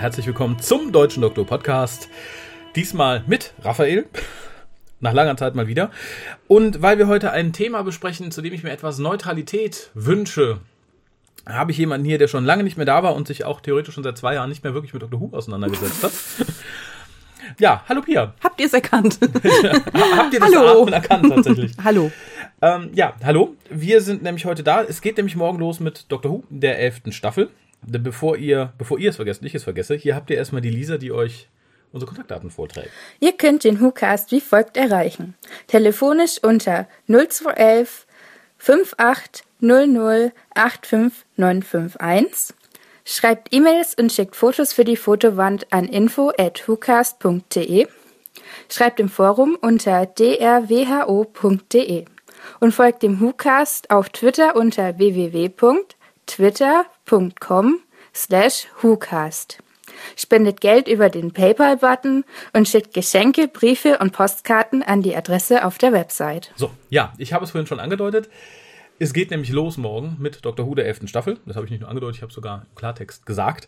Herzlich willkommen zum Deutschen Doktor Podcast. Diesmal mit Raphael. Nach langer Zeit mal wieder. Und weil wir heute ein Thema besprechen, zu dem ich mir etwas Neutralität wünsche, habe ich jemanden hier, der schon lange nicht mehr da war und sich auch theoretisch schon seit zwei Jahren nicht mehr wirklich mit Dr. Who auseinandergesetzt hat. Ja, hallo Pia. Habt ihr es erkannt? Habt ihr das Hallo. Atmen erkannt tatsächlich? Hallo. Ähm, ja, hallo. Wir sind nämlich heute da. Es geht nämlich morgen los mit Dr. Who, der elften Staffel. Denn Bevor ihr, bevor ihr es vergesst, ich es vergesse, hier habt ihr erstmal die Lisa, die euch unsere Kontaktdaten vorträgt. Ihr könnt den WhoCast wie folgt erreichen. Telefonisch unter 0211 5800 85951. Schreibt E-Mails und schickt Fotos für die Fotowand an info at whocast.de. Schreibt im Forum unter drwho.de und folgt dem WhoCast auf Twitter unter www.twitter.com slash WhoCast. Spendet Geld über den PayPal-Button und schickt Geschenke, Briefe und Postkarten an die Adresse auf der Website. So, ja, ich habe es vorhin schon angedeutet. Es geht nämlich los morgen mit Dr. Who der 11. Staffel. Das habe ich nicht nur angedeutet, ich habe sogar im Klartext gesagt.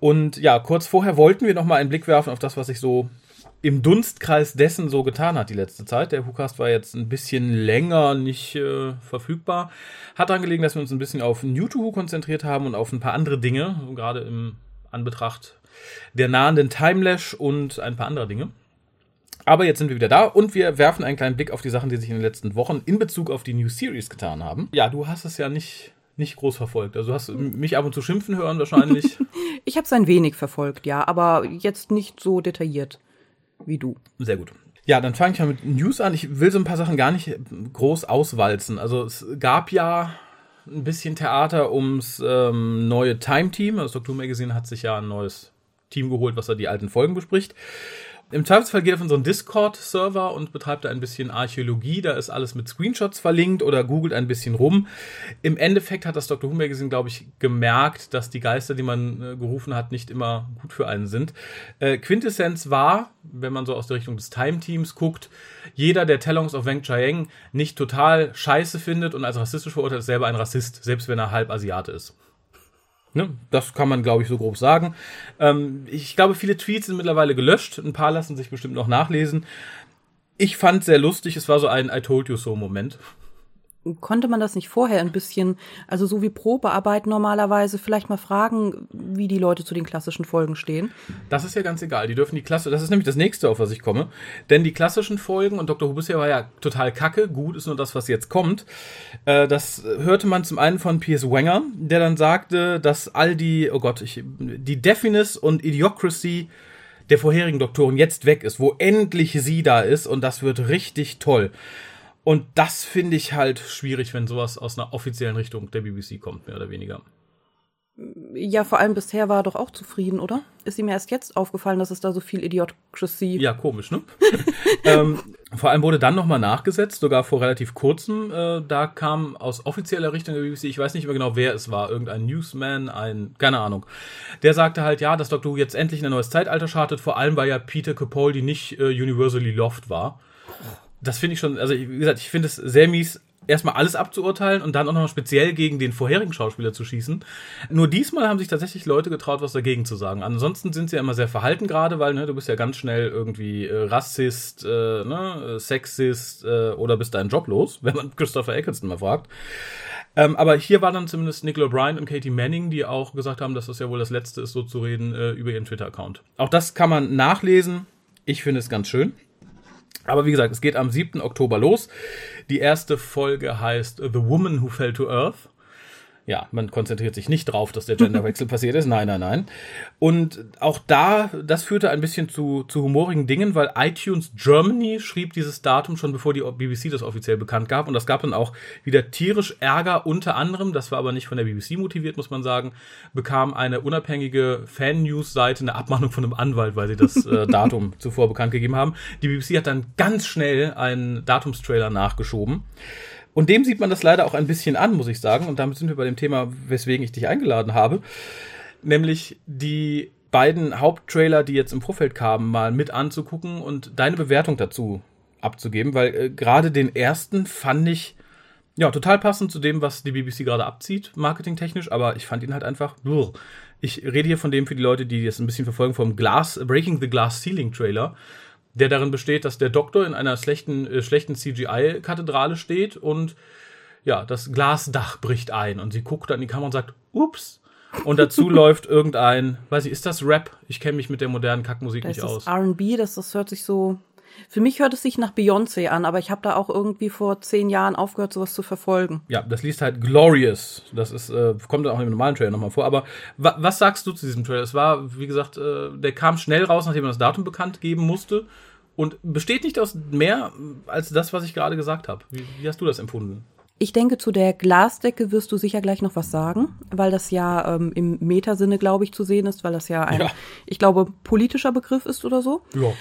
Und ja, kurz vorher wollten wir noch mal einen Blick werfen auf das, was sich so im Dunstkreis dessen so getan hat die letzte Zeit. Der WhoCast war jetzt ein bisschen länger nicht äh, verfügbar. Hat daran gelegen, dass wir uns ein bisschen auf New to Who konzentriert haben und auf ein paar andere Dinge, gerade im Anbetracht der nahenden Timelash und ein paar andere Dinge. Aber jetzt sind wir wieder da und wir werfen einen kleinen Blick auf die Sachen, die sich in den letzten Wochen in Bezug auf die New Series getan haben. Ja, du hast es ja nicht, nicht groß verfolgt. Also du hast mich ab und zu schimpfen hören wahrscheinlich. Ich habe es ein wenig verfolgt, ja, aber jetzt nicht so detailliert wie du. Sehr gut. Ja, dann fange ich mal mit News an. Ich will so ein paar Sachen gar nicht groß auswalzen. Also es gab ja ein bisschen Theater ums ähm, neue Time-Team. Das Doctor Magazine hat sich ja ein neues Team geholt, was da die alten Folgen bespricht. Im Zweifelsfall geht er auf unseren Discord-Server und betreibt da ein bisschen Archäologie. Da ist alles mit Screenshots verlinkt oder googelt ein bisschen rum. Im Endeffekt hat das Dr. Who Magazine, glaube ich, gemerkt, dass die Geister, die man äh, gerufen hat, nicht immer gut für einen sind. Äh, Quintessenz war, wenn man so aus der Richtung des Time-Teams guckt, jeder, der Talons of Weng Chiang nicht total scheiße findet und als rassistisch verurteilt, ist selber ein Rassist, selbst wenn er halb Asiate ist. Ne, das kann man, glaube ich, so grob sagen. Ähm, ich glaube, viele Tweets sind mittlerweile gelöscht. Ein paar lassen sich bestimmt noch nachlesen. Ich fand sehr lustig. Es war so ein I told you so Moment. Konnte man das nicht vorher ein bisschen, also so wie Probearbeit normalerweise, vielleicht mal fragen, wie die Leute zu den klassischen Folgen stehen? Das ist ja ganz egal. Die dürfen die Klasse, das ist nämlich das nächste, auf was ich komme. Denn die klassischen Folgen, und Dr. Who war ja total kacke, gut ist nur das, was jetzt kommt. Äh, das hörte man zum einen von Piers Wenger, der dann sagte, dass all die, oh Gott, ich, die Deafness und Idiocracy der vorherigen Doktoren jetzt weg ist, wo endlich sie da ist und das wird richtig toll. Und das finde ich halt schwierig, wenn sowas aus einer offiziellen Richtung der BBC kommt, mehr oder weniger. Ja, vor allem bisher war er doch auch zufrieden, oder? Ist ihm erst jetzt aufgefallen, dass es da so viel Idiocracy. Ja, komisch, ne? ähm, vor allem wurde dann nochmal nachgesetzt, sogar vor relativ kurzem. Äh, da kam aus offizieller Richtung der BBC, ich weiß nicht mehr genau, wer es war, irgendein Newsman, ein, keine Ahnung. Der sagte halt, ja, dass Dr. Who jetzt endlich in ein neues Zeitalter startet, vor allem weil ja Peter Capaldi nicht äh, universally loved war. Das finde ich schon, also wie gesagt, ich finde es sehr mies, erstmal alles abzuurteilen und dann auch nochmal speziell gegen den vorherigen Schauspieler zu schießen. Nur diesmal haben sich tatsächlich Leute getraut, was dagegen zu sagen. Ansonsten sind sie ja immer sehr verhalten gerade, weil ne, du bist ja ganz schnell irgendwie äh, Rassist, äh, ne, Sexist äh, oder bist deinen Job los, wenn man Christopher Eccleston mal fragt. Ähm, aber hier war dann zumindest Nicola Bryant und Katie Manning, die auch gesagt haben, dass das ja wohl das Letzte ist, so zu reden äh, über ihren Twitter-Account. Auch das kann man nachlesen. Ich finde es ganz schön. Aber wie gesagt, es geht am 7. Oktober los. Die erste Folge heißt The Woman Who Fell to Earth. Ja, man konzentriert sich nicht drauf, dass der Genderwechsel passiert ist. Nein, nein, nein. Und auch da, das führte ein bisschen zu, zu humorigen Dingen, weil iTunes Germany schrieb dieses Datum schon bevor die BBC das offiziell bekannt gab. Und das gab dann auch wieder tierisch Ärger. Unter anderem, das war aber nicht von der BBC motiviert, muss man sagen, bekam eine unabhängige Fan-News-Seite eine Abmahnung von einem Anwalt, weil sie das äh, Datum zuvor bekannt gegeben haben. Die BBC hat dann ganz schnell einen Datumstrailer nachgeschoben. Und dem sieht man das leider auch ein bisschen an, muss ich sagen. Und damit sind wir bei dem Thema, weswegen ich dich eingeladen habe. Nämlich die beiden Haupttrailer, die jetzt im Vorfeld kamen, mal mit anzugucken und deine Bewertung dazu abzugeben, weil äh, gerade den ersten fand ich Ja, total passend zu dem, was die BBC gerade abzieht, marketingtechnisch, aber ich fand ihn halt einfach. Brr. Ich rede hier von dem für die Leute, die das ein bisschen verfolgen, vom Glass, Breaking the Glass Ceiling Trailer, der darin besteht, dass der Doktor in einer schlechten, äh, schlechten CGI-Kathedrale steht und ja, das Glasdach bricht ein und sie guckt dann in die Kamera und sagt, ups. Und dazu läuft irgendein, weiß ich, ist das Rap? Ich kenne mich mit der modernen Kackmusik Das nicht aus. ist R&B, das, das hört sich so. Für mich hört es sich nach Beyoncé an, aber ich habe da auch irgendwie vor zehn Jahren aufgehört, sowas zu verfolgen. Ja, das liest halt Glorious. Das ist, äh, kommt dann auch im normalen Trailer nochmal vor. Aber wa was sagst du zu diesem Trailer? Es war, wie gesagt, äh, der kam schnell raus, nachdem man das Datum bekannt geben musste. Und besteht nicht aus mehr als das, was ich gerade gesagt habe. Wie, wie hast du das empfunden? Ich denke, zu der Glasdecke wirst du sicher gleich noch was sagen, weil das ja ähm, im Metasinne, glaube ich, zu sehen ist, weil das ja ein, Ja. ich glaube, politischer Begriff ist oder so. Ja.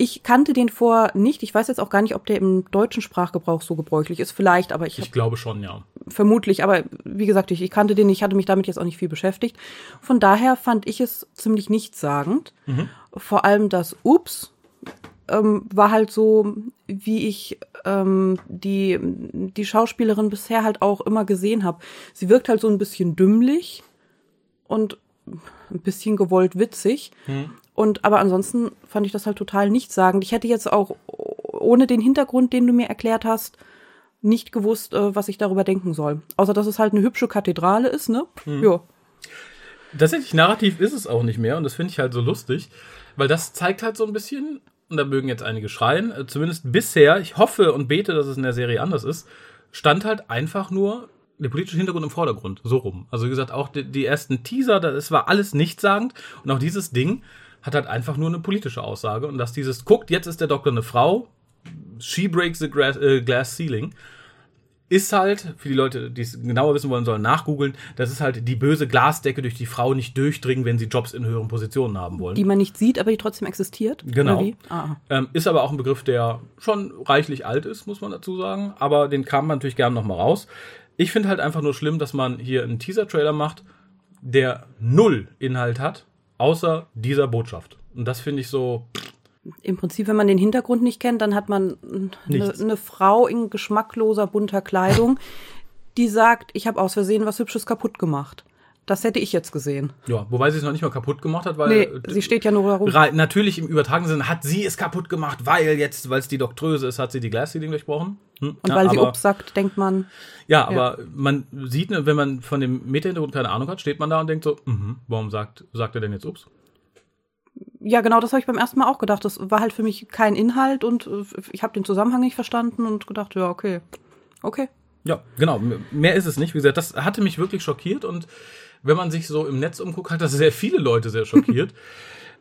Ich kannte den vor nicht. Ich weiß jetzt auch gar nicht, ob der im deutschen Sprachgebrauch so gebräuchlich ist. Vielleicht, aber ich Ich glaube schon, ja. vermutlich. Aber wie gesagt, ich, ich kannte den. nicht. Ich hatte mich damit jetzt auch nicht viel beschäftigt. Von daher fand ich es ziemlich nichtssagend. Vor allem das Ups ähm, war halt so, wie ich ähm, die, die Schauspielerin bisher halt auch immer gesehen habe. Sie wirkt halt so ein bisschen dümmlich und ein bisschen gewollt witzig. Und aber ansonsten fand ich das halt total nichtssagend. Ich hätte jetzt auch ohne den Hintergrund, den du mir erklärt hast, nicht gewusst, äh, was ich darüber denken soll. Außer dass es halt eine hübsche Kathedrale ist, ne? Ja. Tatsächlich narrativ ist es auch nicht mehr und das finde ich halt so lustig, weil das zeigt halt so ein bisschen, und da mögen jetzt einige schreien, äh, zumindest bisher, ich hoffe und bete, dass es in der Serie anders ist, stand halt einfach nur der politische Hintergrund im Vordergrund, so rum. Also wie gesagt, auch die, die ersten Teaser, das war alles nichtssagend und auch dieses Ding hat halt einfach nur eine politische Aussage und dass dieses, guckt, jetzt ist der Doktor eine Frau, she breaks the glass, äh, glass ceiling, ist halt, für die Leute, die es genauer wissen wollen, sollen nachgoogeln, das ist halt die böse Glasdecke, durch die Frauen nicht durchdringen, wenn sie Jobs in höheren Positionen haben wollen. Die man nicht sieht, aber die trotzdem existiert. Genau. Ah. Ähm, ist aber auch ein Begriff, der schon reichlich alt ist, muss man dazu sagen. Aber den kam man natürlich gerne nochmal raus. Ich finde halt einfach nur schlimm, dass man hier einen Teaser-Trailer macht, der null Inhalt hat, außer dieser Botschaft. Und das finde ich so, Im Prinzip, wenn man den Hintergrund nicht kennt, dann hat man eine, eine Frau in geschmackloser, bunter Kleidung, die sagt, ich habe aus Versehen was Hübsches kaputt gemacht. Das hätte ich jetzt gesehen. ja, wobei sie es noch nicht mal kaputt gemacht hat, weil. Nee, äh, sie steht ja nur herum. Natürlich im übertragenen Sinne hat sie es kaputt gemacht, weil jetzt, weil es die Doktröse ist, hat sie die Glass Ceiling durchbrochen. Hm? Und Ja, weil sie Ups sagt, denkt man, Ja, aber man sieht, ne, wenn man von dem Meta-Hintergrund keine Ahnung hat, steht man da und denkt so, mhm, warum sagt, sagt er denn jetzt ups? ja genau, das habe ich beim ersten Mal auch gedacht. Das war halt für mich kein Inhalt und äh, ich habe den Zusammenhang nicht verstanden und gedacht, ja, okay. Okay. Ja, genau, mehr ist es nicht. Wie gesagt, das hatte mich wirklich schockiert und wenn man sich so im Netz umguckt, hat das sehr viele Leute sehr schockiert.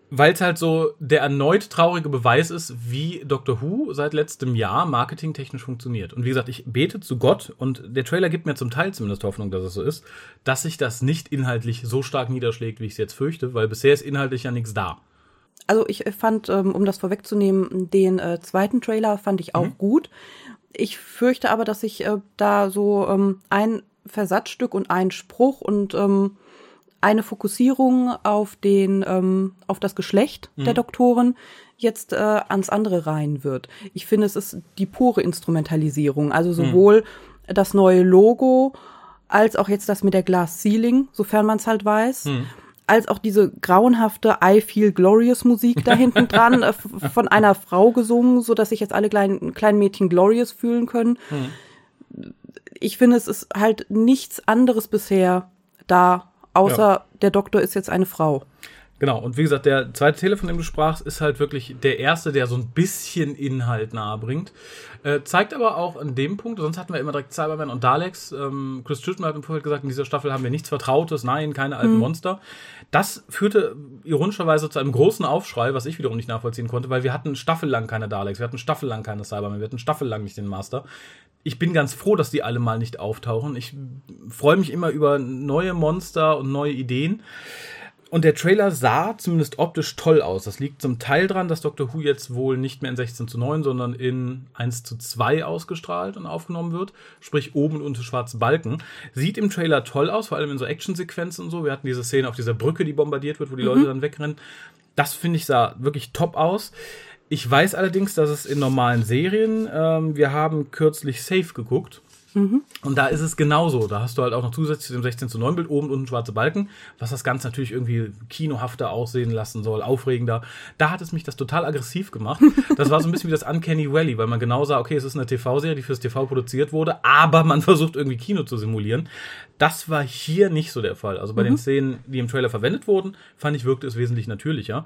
Weil es halt so der erneut traurige Beweis ist, wie Doctor Who seit letztem Jahr marketingtechnisch funktioniert. Und wie gesagt, ich bete zu Gott und der Trailer gibt mir zum Teil zumindest Hoffnung, dass es so ist, dass sich das nicht inhaltlich so stark niederschlägt, wie ich es jetzt fürchte, weil bisher ist inhaltlich ja nichts da. Also ich fand, ähm, um das vorwegzunehmen, den äh, zweiten Trailer fand ich auch gut. Ich fürchte aber, dass ich äh, da so ähm, ein Versatzstück und ein Spruch und ähm, eine Fokussierung auf den ähm, auf das Geschlecht der Doktoren jetzt äh, ans andere rein wird. Ich finde, es ist die pure Instrumentalisierung. Also sowohl das neue Logo als auch jetzt das mit der Glass Ceiling, sofern man es halt weiß als auch diese grauenhafte I Feel Glorious Musik da hinten dran, äh, von einer Frau gesungen, so dass sich jetzt alle kleinen, kleinen Mädchen glorious fühlen können. Ich finde, es ist halt nichts anderes bisher da, außer Ja. der Doktor ist jetzt eine Frau. Genau, und wie gesagt, der zweite Teil, von dem du sprachst, ist halt wirklich der erste, der so ein bisschen Inhalt nahe bringt. Äh, zeigt aber auch an dem Punkt, sonst hatten wir immer direkt Cyberman und Daleks. Ähm, Chris Chibnall hat im Vorfeld gesagt, in dieser Staffel haben wir nichts Vertrautes, nein, keine alten Monster. Das führte ironischerweise zu einem großen Aufschrei, was ich wiederum nicht nachvollziehen konnte, weil wir hatten staffellang keine Daleks, wir hatten staffellang keine Cybermen, wir hatten staffellang nicht den Master. Ich bin ganz froh, dass die alle mal nicht auftauchen. Ich freue mich immer über neue Monster und neue Ideen. Und der Trailer sah zumindest optisch toll aus. Das liegt zum Teil dran, dass Doctor Who jetzt wohl nicht mehr in 16 zu 9, sondern in 1 zu 2 ausgestrahlt und aufgenommen wird. Sprich oben und unter schwarze Balken. Sieht im Trailer toll aus, vor allem in so Actionsequenzen und so. Wir hatten diese Szene auf dieser Brücke, die bombardiert wird, wo die Leute dann wegrennen. Das finde ich sah wirklich top aus. Ich weiß allerdings, dass es in normalen Serien, ähm, wir haben kürzlich Safe geguckt. Und da ist es genauso. Da hast du halt auch noch zusätzlich im 16 zu 9 Bild oben und unten schwarze Balken, was das Ganze natürlich irgendwie kinohafter aussehen lassen soll, aufregender. Da hat es mich das total aggressiv gemacht. Das war so ein bisschen wie das Uncanny Valley, weil man genau sah, okay, es ist eine TV-Serie, die fürs TV produziert wurde, aber man versucht irgendwie Kino zu simulieren. Das war hier nicht so der Fall. Also bei den Szenen, die im Trailer verwendet wurden, fand ich, wirkte es wesentlich natürlicher.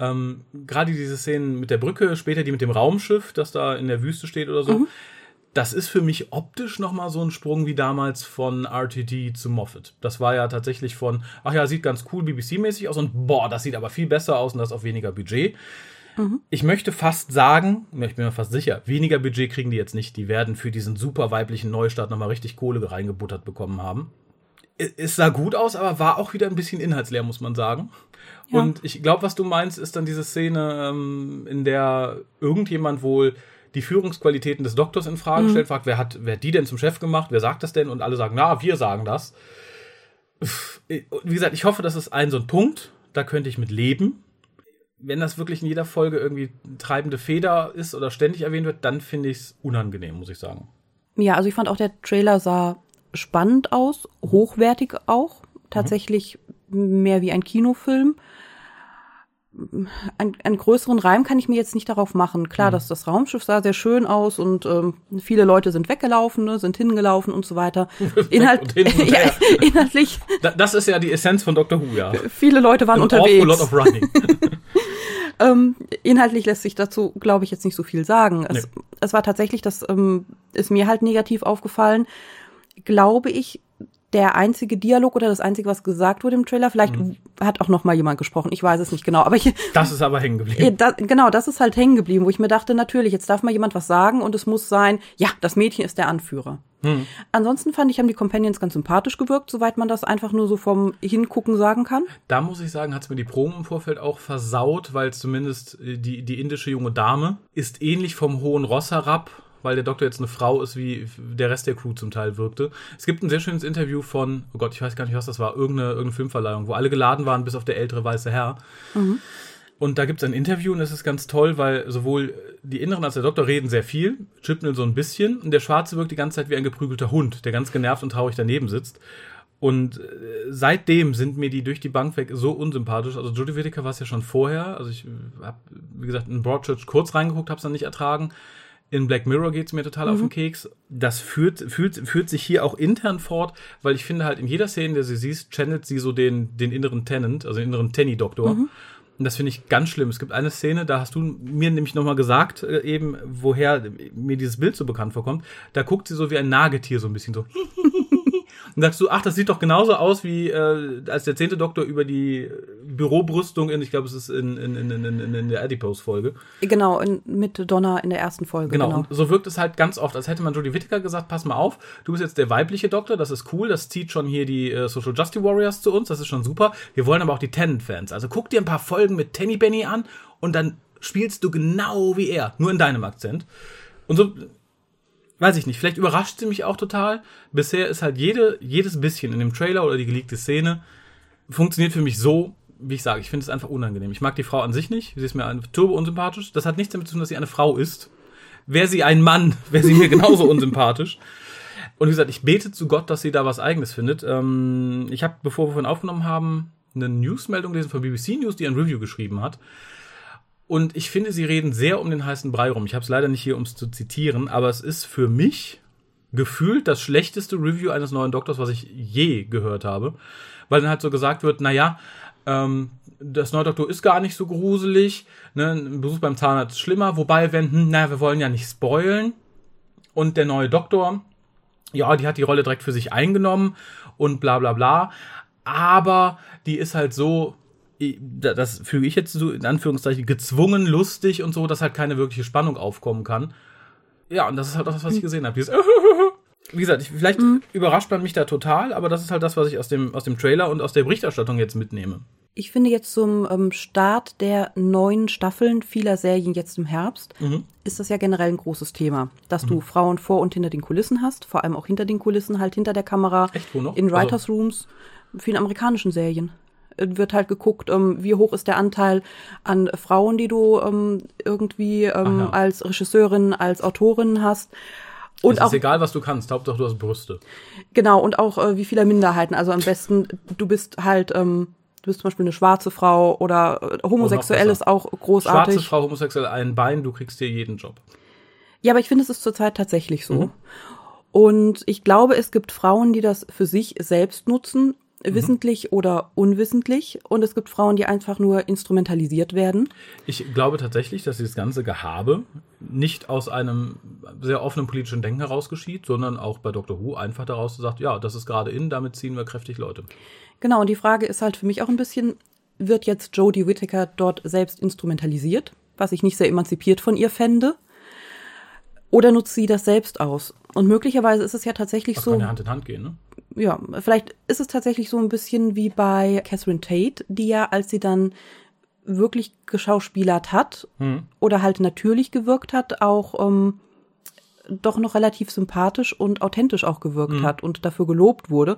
Ähm, Gerade diese Szenen mit der Brücke, später die mit dem Raumschiff, das da in der Wüste steht oder so, das ist für mich optisch nochmal so ein Sprung wie damals von RTD zu Moffat. Das war ja tatsächlich von, ach ja, sieht ganz cool BBC-mäßig aus und boah, das sieht aber viel besser aus und das auf weniger Budget. Ich möchte fast sagen, ich bin mir fast sicher, weniger Budget kriegen die jetzt nicht. Die werden für diesen super weiblichen Neustart nochmal richtig Kohle reingebuttert bekommen haben. Es- sah gut aus, aber war auch wieder ein bisschen inhaltsleer, muss man sagen. Ja. Und ich glaube, was du meinst, ist dann diese Szene, ähm, in der irgendjemand wohl die Führungsqualitäten des Doktors in Frage stellt, fragt, wer hat, wer hat die denn zum Chef gemacht, wer sagt das denn? Und alle sagen, na, wir sagen das. Wie gesagt, ich hoffe, das ist ein so ein Punkt, da könnte ich mit leben. Wenn das wirklich in jeder Folge irgendwie treibende Feder ist oder ständig erwähnt wird, dann finde ich es unangenehm, muss ich sagen. Ja, also ich fand auch, der Trailer sah spannend aus, hochwertig auch. Tatsächlich mehr wie ein Kinofilm. Ein, einen größeren Reim kann ich mir jetzt nicht darauf machen. Klar, dass das Raumschiff sah sehr schön aus und ähm, viele Leute sind weggelaufen, ne, sind hingelaufen und so weiter. Inhalt, und ja, inhaltlich, Da, das ist ja die Essenz von Doctor Who, ja. viele Leute waren An awful lot unterwegs. of running. Ähm, inhaltlich lässt sich dazu, glaube ich, jetzt nicht so viel sagen. Es, Nee. es war tatsächlich, das ähm, ist mir halt negativ aufgefallen, glaube ich, der einzige Dialog oder das einzige, was gesagt wurde im Trailer, vielleicht Mhm. hat auch noch mal jemand gesprochen, ich weiß es nicht genau, aber ich, Das ist aber hängen geblieben. da, genau, das ist halt hängen geblieben, wo ich mir dachte, natürlich, jetzt darf mal jemand was sagen und es muss sein, ja, das Mädchen ist der Anführer. Hm. Ansonsten fand ich, haben die Companions ganz sympathisch gewirkt, soweit man das einfach nur so vom Hingucken sagen kann. Da muss ich sagen, hat es mir die Promo im Vorfeld auch versaut, weil zumindest äh, die, die indische junge Dame ist ähnlich vom hohen Ross herab, weil der Doktor jetzt eine Frau ist, wie der Rest der Crew zum Teil wirkte. Es gibt ein sehr schönes Interview von, oh Gott, ich weiß gar nicht, was das war, irgendeine, irgendeine Filmverleihung, wo alle geladen waren, bis auf der ältere weiße Herr. Und da gibt es ein Interview und das ist ganz toll, weil sowohl die Inneren als der Doktor reden sehr viel, Chipnell so ein bisschen und der Schwarze wirkt die ganze Zeit wie ein geprügelter Hund, der ganz genervt und traurig daneben sitzt. Und äh, seitdem sind mir die durch die Bank weg so unsympathisch. Also Jodie Whittaker war es ja schon vorher. Also ich habe, wie gesagt, in Broadchurch kurz reingeguckt, habe es dann nicht ertragen. In Black Mirror geht's mir total auf den Keks. Das führt, führt, führt sich hier auch intern fort, weil ich finde halt in jeder Szene, der sie siehst, channelt sie so den, den inneren Tenant, also den inneren Tenny-Doktor. Und das finde ich ganz schlimm. Es gibt eine Szene, da hast du mir nämlich nochmal gesagt, äh, eben, woher mir dieses Bild so bekannt vorkommt. Da guckt sie so wie ein Nagetier so ein bisschen so. Und sagst du, ach, das sieht doch genauso aus wie äh, als der zehnte Doktor über die Bürobrüstung in, ich glaube, es ist in, in, in, in, in, der Adipose-Folge. Genau, in, mit Donna in der ersten Folge. Genau. Und so wirkt es halt ganz oft, als hätte man Jodie Whittaker gesagt, pass mal auf, du bist jetzt der weibliche Doktor, das ist cool, das zieht schon hier die äh, Social Justice Warriors zu uns, das ist schon super. Wir wollen aber auch die Tennant-Fans. Also guck dir ein paar Folgen mit Tenny Benny an und dann spielst du genau wie er, nur in deinem Akzent. Und so, weiß ich nicht, vielleicht überrascht sie mich auch total. Bisher ist halt jede, jedes bisschen in dem Trailer oder die geleakte Szene funktioniert für mich so, wie ich sage, ich finde es einfach unangenehm. Ich mag die Frau an sich nicht, sie ist mir turbo unsympathisch. Das hat nichts damit zu tun, dass sie eine Frau ist. Wäre sie ein Mann, wäre sie mir genauso unsympathisch. Und wie gesagt, ich bete zu Gott, dass sie da was Eigenes findet. Ähm, ich habe, bevor wir vorhin aufgenommen haben, eine Newsmeldung gelesen von BBC News, die ein Review geschrieben hat. Und ich finde, sie reden sehr um den heißen Brei rum. Ich habe es leider nicht hier, um es zu zitieren, aber es ist für mich gefühlt das schlechteste Review eines neuen Doktors, was ich je gehört habe. Weil dann halt so gesagt wird, naja, ähm, das neue Doktor ist gar nicht so gruselig, ne? ein Besuch beim Zahnarzt ist schlimmer, wobei, wenn, hm, naja, wir wollen ja nicht spoilen. Und der neue Doktor, ja, die hat die Rolle direkt für sich eingenommen und bla bla bla. Aber die ist halt so, das füge ich jetzt so in Anführungszeichen, gezwungen, lustig und so, dass halt keine wirkliche Spannung aufkommen kann. Ja, und das ist halt auch das, was ich gesehen habe. Dieses Wie gesagt, ich, vielleicht überrascht man mich da total, aber das ist halt das, was ich aus dem, aus dem Trailer und aus der Berichterstattung jetzt mitnehme. Ich finde jetzt zum ähm, Start der neuen Staffeln vieler Serien jetzt im Herbst ist das ja generell ein großes Thema, dass du Frauen vor und hinter den Kulissen hast, vor allem auch hinter den Kulissen, halt hinter der Kamera, Echt, wo noch? in Also- Writers Rooms, vielen amerikanischen Serien. Wird halt geguckt, ähm, wie hoch ist der Anteil an Frauen, die du ähm, irgendwie ähm, ja. als Regisseurin, als Autorin hast. Und es ist egal, was du kannst, Hauptsache du hast Brüste. Genau, und auch äh, wie viele Minderheiten. Also am besten, du bist halt, ähm, du bist zum Beispiel eine schwarze Frau oder äh, homosexuell ist auch großartig. Schwarze Frau, homosexuell, ein Bein, du kriegst dir jeden Job. Ja, aber ich finde, es ist zurzeit tatsächlich so. Mhm. Und ich glaube, es gibt Frauen, die das für sich selbst nutzen Mhm. wissentlich oder unwissentlich. Und es gibt Frauen, die einfach nur instrumentalisiert werden. Ich glaube tatsächlich, dass dieses ganze Gehabe nicht aus einem sehr offenen politischen Denken heraus geschieht, sondern auch bei Dr. Who einfach daraus sagt, ja, das ist gerade in, damit ziehen wir kräftig Leute. Genau, und die Frage ist halt für mich auch ein bisschen, wird jetzt Jodie Whittaker dort selbst instrumentalisiert, was ich nicht sehr emanzipiert von ihr fände? Oder nutzt sie das selbst aus? Und möglicherweise ist es ja tatsächlich das so. Kann ja Hand in Hand gehen, ne? Ja, vielleicht ist es tatsächlich so ein bisschen wie bei Catherine Tate, die ja, als sie dann wirklich geschauspielert hat hm. oder halt natürlich gewirkt hat, auch ähm, doch noch relativ sympathisch und authentisch auch gewirkt hm. hat und dafür gelobt wurde.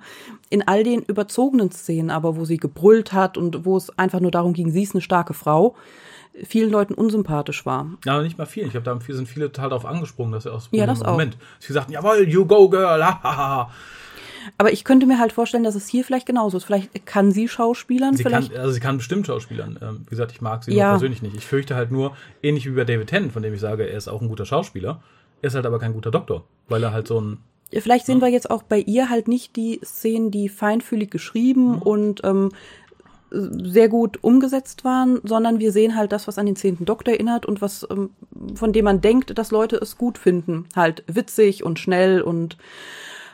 In all den überzogenen Szenen aber, wo sie gebrüllt hat und wo es einfach nur darum ging, sie ist eine starke Frau, vielen Leuten unsympathisch war. Ja, nicht mal vielen. Ich glaube, da sind viele total darauf angesprungen, dass er aus ja, das Moment. Auch. Sie sagten, jawohl, you go girl, ha, Aber ich könnte mir halt vorstellen, dass es hier vielleicht genauso ist. Vielleicht kann sie Schauspielern. Sie vielleicht kann, also sie kann bestimmt Schauspielern. Ähm, wie gesagt, ich mag sie ja. persönlich nicht. Ich fürchte halt nur, ähnlich wie bei David Tennant, von dem ich sage, er ist auch ein guter Schauspieler. Er ist halt aber kein guter Doktor, weil er halt so ein Vielleicht sehen wir jetzt auch bei ihr halt nicht die Szenen, die feinfühlig geschrieben mhm. und ähm, sehr gut umgesetzt waren, sondern wir sehen halt das, was an den zehnten Doktor erinnert und was, ähm, von dem man denkt, dass Leute es gut finden. Halt witzig und schnell und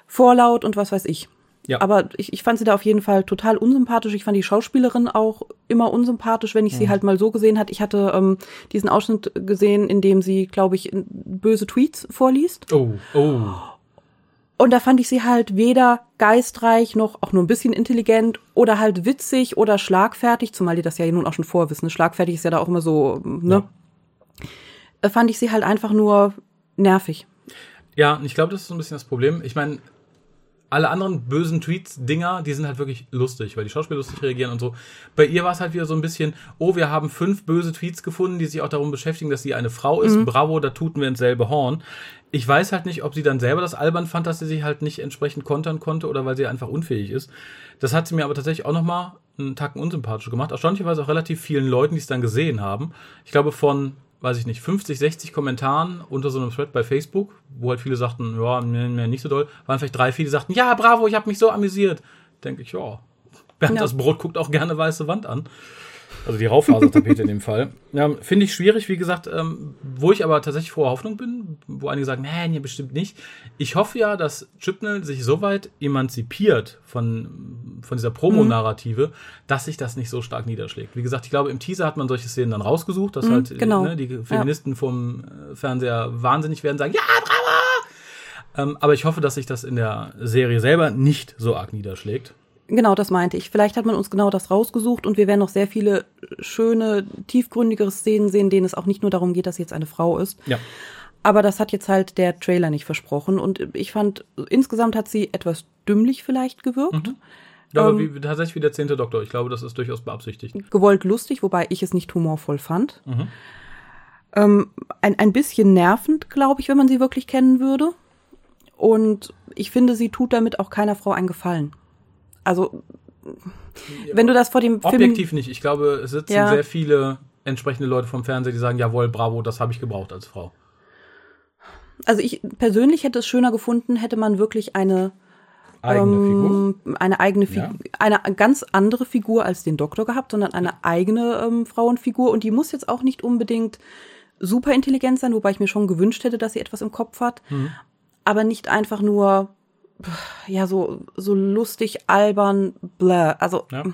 vorlaut und was weiß ich. Ja. Aber ich, ich fand sie da auf jeden Fall total unsympathisch. Ich fand die Schauspielerin auch immer unsympathisch, wenn ich mhm. sie halt mal so gesehen hat. Ich hatte ähm, diesen Ausschnitt gesehen, in dem sie, glaube ich, böse Tweets vorliest. Oh, oh. Und da fand ich sie halt weder geistreich noch auch nur ein bisschen intelligent oder halt witzig oder schlagfertig, zumal die das ja nun auch schon vorwissen. Schlagfertig ist ja da auch immer so, ne? Ja. Fand ich sie halt einfach nur nervig. Ja, ich glaube, das ist so ein bisschen das Problem. Ich meine, alle anderen bösen Tweets-Dinger, die sind halt wirklich lustig, weil die Schauspieler lustig reagieren und so. Bei ihr war es halt wieder so ein bisschen, oh, wir haben fünf böse Tweets gefunden, die sich auch darum beschäftigen, dass sie eine Frau ist. Mhm. Bravo, da tuten wir ins selbe Horn. Ich weiß halt nicht, ob sie dann selber das albern fand, dass sie sich halt nicht entsprechend kontern konnte oder weil sie einfach unfähig ist. Das hat sie mir aber tatsächlich auch nochmal einen Tacken unsympathisch gemacht. Erstaunlicherweise auch relativ vielen Leuten, die es dann gesehen haben. Ich glaube, von weiß ich nicht, 50, 60 Kommentaren unter so einem Thread bei Facebook, wo halt viele sagten, ja, mir, mir nicht so doll, waren vielleicht drei, vier, die sagten, ja, bravo, ich habe mich so amüsiert. Denke ich, ja, Bernd ja. das Brot guckt auch gerne weiße Wand an. Also die Raufasertapete in dem Fall. Ja, Finde ich schwierig, wie gesagt, ähm, wo ich aber tatsächlich vor Hoffnung bin, wo einige sagen, nee, nee, bestimmt nicht. Ich hoffe ja, dass Chipnell sich so weit emanzipiert von, von dieser Promo-Narrative, mhm. dass sich das nicht so stark niederschlägt. Wie gesagt, ich glaube, im Teaser hat man solche Szenen dann rausgesucht, dass mhm, halt genau. ne, die Feministen ja. vom äh, Fernseher wahnsinnig werden, sagen, ja, bravo! Ähm, aber ich hoffe, dass sich das in der Serie selber nicht so arg niederschlägt. Genau, das meinte ich. Vielleicht hat man uns genau das rausgesucht und wir werden noch sehr viele schöne, tiefgründigere Szenen sehen, denen es auch nicht nur darum geht, dass sie jetzt eine Frau ist. Ja. Aber das hat jetzt halt der Trailer nicht versprochen und ich fand, insgesamt hat sie etwas dümmlich vielleicht gewirkt. Mhm. Aber ähm, wie, tatsächlich wie der zehnte Doktor. Ich glaube, das ist durchaus beabsichtigt. Gewollt lustig, wobei ich es nicht humorvoll fand. Mhm. Ähm, ein, ein bisschen nervend, glaube ich, wenn man sie wirklich kennen würde. Und ich finde, sie tut damit auch keiner Frau einen Gefallen. Also, wenn du das vor dem Film. Objektiv nicht. Ich glaube, es sitzen ja. sehr viele entsprechende Leute vom Fernseher, die sagen, jawohl, bravo, das habe ich gebraucht als Frau. Also ich persönlich hätte es schöner gefunden, hätte man wirklich eine eigene ähm, Figur? eine eigene Figur, ja. eine ganz andere Figur als den Doktor gehabt, sondern eine eigene ähm, Frauenfigur und die muss jetzt auch nicht unbedingt super intelligent sein, wobei ich mir schon gewünscht hätte, dass sie etwas im Kopf hat, mhm. aber nicht einfach nur ja, so, so lustig, albern, bläh. Also. Ja.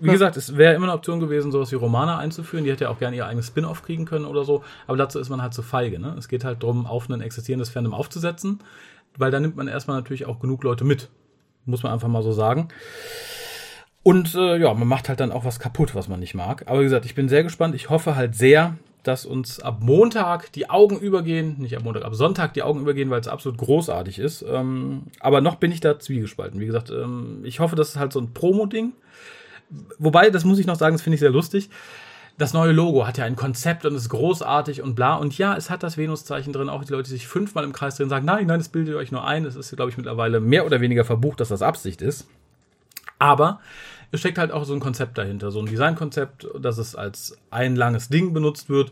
Wie gesagt, es wäre immer eine Option gewesen, sowas wie Romana einzuführen. Die hätte ja auch gerne ihr eigenes Spin-off kriegen können oder so. Aber dazu ist man halt zu feige. Ne? Es geht halt darum, auf ein existierendes Fandom aufzusetzen, weil da nimmt man erstmal natürlich auch genug Leute mit. Muss man einfach mal so sagen. Und äh, ja, man macht halt dann auch was kaputt, was man nicht mag. Aber wie gesagt, ich bin sehr gespannt. Ich hoffe halt sehr, dass uns ab Montag die Augen übergehen, nicht ab Montag, ab Sonntag die Augen übergehen, weil es absolut großartig ist. Ähm, aber noch bin ich da zwiegespalten. Wie gesagt, ähm, ich hoffe, das ist halt so ein Promo-Ding. Wobei, das muss ich noch sagen, das finde ich sehr lustig. das neue Logo hat ja ein Konzept und ist großartig und bla. Und ja, es hat das Venuszeichen drin. Auch die Leute, die sich fünfmal im Kreis drehen, sagen, nein, nein, das bildet euch nur ein. Es ist, glaube ich, mittlerweile mehr oder weniger verbucht, dass das Absicht ist. Aber es steckt halt auch so ein Konzept dahinter, so ein Designkonzept, dass es als ein langes Ding benutzt wird.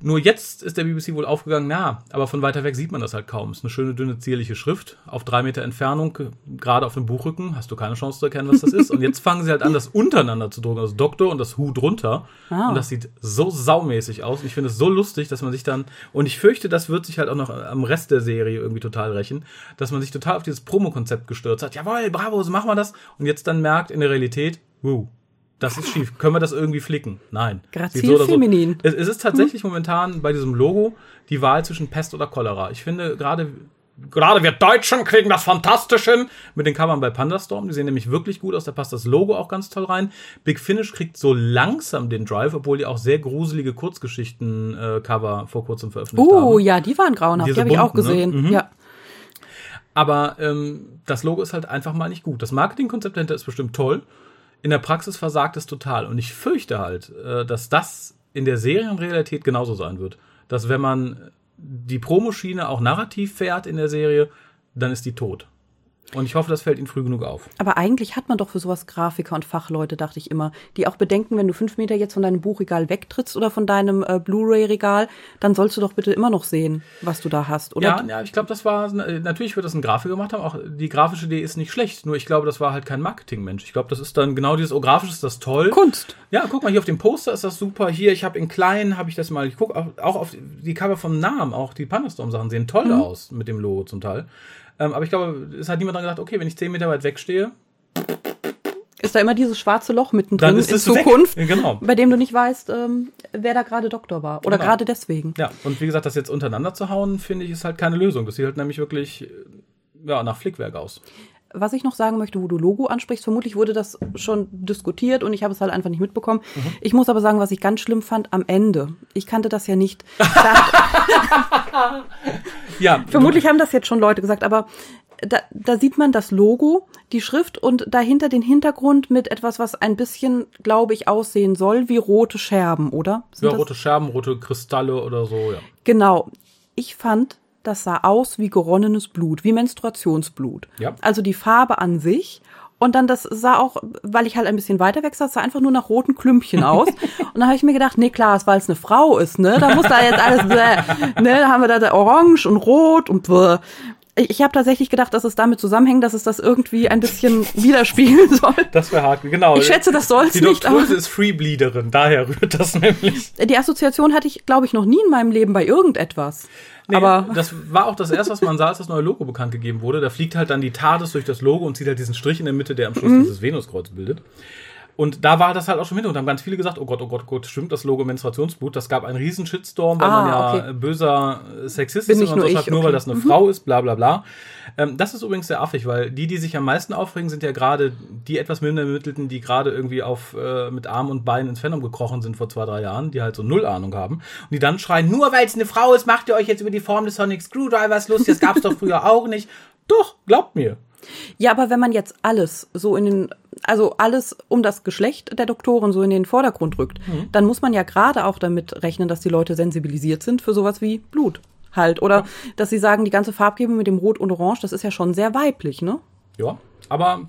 Nur jetzt ist der BBC wohl aufgegangen, na, aber von weiter weg sieht man das halt kaum. Es ist eine schöne, dünne, zierliche Schrift auf drei Meter Entfernung, gerade auf dem Buchrücken, hast du keine Chance zu erkennen, was das ist. Und jetzt fangen sie halt an, das untereinander zu drucken, das Doktor und das Hu drunter. Ah. Und das sieht so saumäßig aus. Ich finde es so lustig, dass man sich dann, und ich fürchte, das wird sich halt auch noch am Rest der Serie irgendwie total rächen, dass man sich total auf dieses Promo-Konzept gestürzt hat. Jawohl, bravo, so machen wir das. Und jetzt dann merkt in der Realität, wuh, das ist schief. Können wir das irgendwie flicken? Nein. Grazil so feminin. So. Es, es, ist tatsächlich hm. momentan bei diesem Logo die Wahl zwischen Pest oder Cholera. Ich finde gerade gerade wir Deutschen kriegen das fantastisch hin mit den Covern bei Pandastorm. Die sehen nämlich wirklich gut aus. Da passt das Logo auch ganz toll rein. Big Finish kriegt so langsam den Drive, obwohl die auch sehr gruselige Kurzgeschichten-Cover vor kurzem veröffentlicht uh, haben. Oh ja, die waren grauenhaft. Diese die habe ich auch ne? gesehen. Ne? Mhm. Ja. Aber ähm, das Logo ist halt einfach mal nicht gut. Das Marketingkonzept dahinter ist bestimmt toll in der Praxis versagt es total. Und ich fürchte halt, äh, dass das in der Serienrealität genauso sein wird. Dass wenn man die Promoschiene auch narrativ fährt in der Serie, dann ist die tot. Und ich hoffe, das fällt Ihnen früh genug auf. Aber eigentlich hat man doch für sowas Grafiker und Fachleute, dachte ich immer, die auch bedenken, wenn du fünf Meter jetzt von deinem Buchregal wegtrittst oder von deinem äh, Blu-ray-Regal, dann sollst du doch bitte immer noch sehen, was du da hast, oder? Ja, ja ich glaube, das war, natürlich wird das ein Grafiker gemacht haben, auch die grafische Idee ist nicht schlecht, nur ich glaube, das war halt kein Marketingmensch. Ich glaube, das ist dann genau dieses, oh, grafisch ist das toll. Kunst. Ja, guck mal, hier auf dem Poster ist das super, hier, ich habe in klein, habe ich das mal, ich guck auch, auch auf die Cover vom Namen, auch die Pandastorm-Sachen sehen toll mhm. aus mit dem Logo zum Teil. Ähm, aber ich glaube, es hat niemand dran gedacht, okay, wenn ich 10 Meter weit wegstehe. Ist da immer dieses schwarze Loch mittendrin in Zukunft, genau. bei dem du nicht weißt, ähm, wer da gerade Doktor war. Oder genau. gerade deswegen. Ja, und wie gesagt, das jetzt untereinander zu hauen, finde ich, ist halt keine Lösung. Das sieht halt nämlich wirklich ja, nach Flickwerk aus was ich noch sagen möchte, wo du Logo ansprichst, vermutlich wurde das schon diskutiert und ich habe es halt einfach nicht mitbekommen. Mhm. Ich muss aber sagen, was ich ganz schlimm fand am Ende. Ich kannte das ja nicht. ja. Vermutlich haben das jetzt schon Leute gesagt, aber da, da sieht man das Logo, die Schrift und dahinter den Hintergrund mit etwas, was ein bisschen, glaube ich, aussehen soll wie rote Scherben, oder? Sind ja, rote Scherben, rote Kristalle oder so, ja. Genau. Ich fand, das sah aus wie geronnenes Blut, wie Menstruationsblut. Ja. Also die Farbe an sich. Und dann das sah auch, weil ich halt ein bisschen weiter weg saß, sah einfach nur nach roten Klümpchen aus. und dann habe ich mir gedacht, nee, klar, weil es eine Frau ist, ne? Da muss da jetzt alles, ne, da haben wir da orange und rot und bäh. Ich, habe tatsächlich gedacht, dass es damit zusammenhängt, dass es das irgendwie ein bisschen widerspiegeln soll. Das wäre hart, genau. Ich schätze, das soll es nicht. Die Doktrose ist Freebleederin, daher rührt das nämlich. Die Assoziation hatte ich, glaube ich, noch nie in meinem Leben bei irgendetwas. Nee, aber das war auch das erste, was man sah, als das neue Logo bekannt gegeben wurde. Da fliegt halt dann die TARDIS durch das Logo und zieht halt diesen Strich in der Mitte, der am Schluss mhm. dieses Venuskreuz bildet. Und da war das halt auch schon mit und haben ganz viele gesagt, oh Gott, oh Gott, oh Gott, stimmt das Logo Menstruationsblut? Das gab einen riesen Shitstorm, weil ah, man ja okay. böser Sexist ist und so nur okay. weil das eine mhm. Frau ist, bla bla bla. Ähm, das ist übrigens sehr affig, weil die, die sich am meisten aufregen, sind ja gerade die etwas minder Mittelten, die gerade irgendwie auf äh, mit Arm und Bein ins Fandom gekrochen sind vor zwei, drei Jahren, die halt so null Ahnung haben. Und die dann schreien, nur weil es eine Frau ist, macht ihr euch jetzt über die Form des Sonic Screwdrivers lustig, das gab es doch früher auch nicht. Doch, glaubt mir. Ja, aber wenn man jetzt alles so in den, also alles um das Geschlecht der Doktoren so in den Vordergrund rückt, mhm. dann muss man ja gerade auch damit rechnen, dass die Leute sensibilisiert sind für sowas wie Blut halt. Oder ja. dass sie sagen, die ganze Farbgebung mit dem Rot und Orange, das ist ja schon sehr weiblich, ne? Ja, aber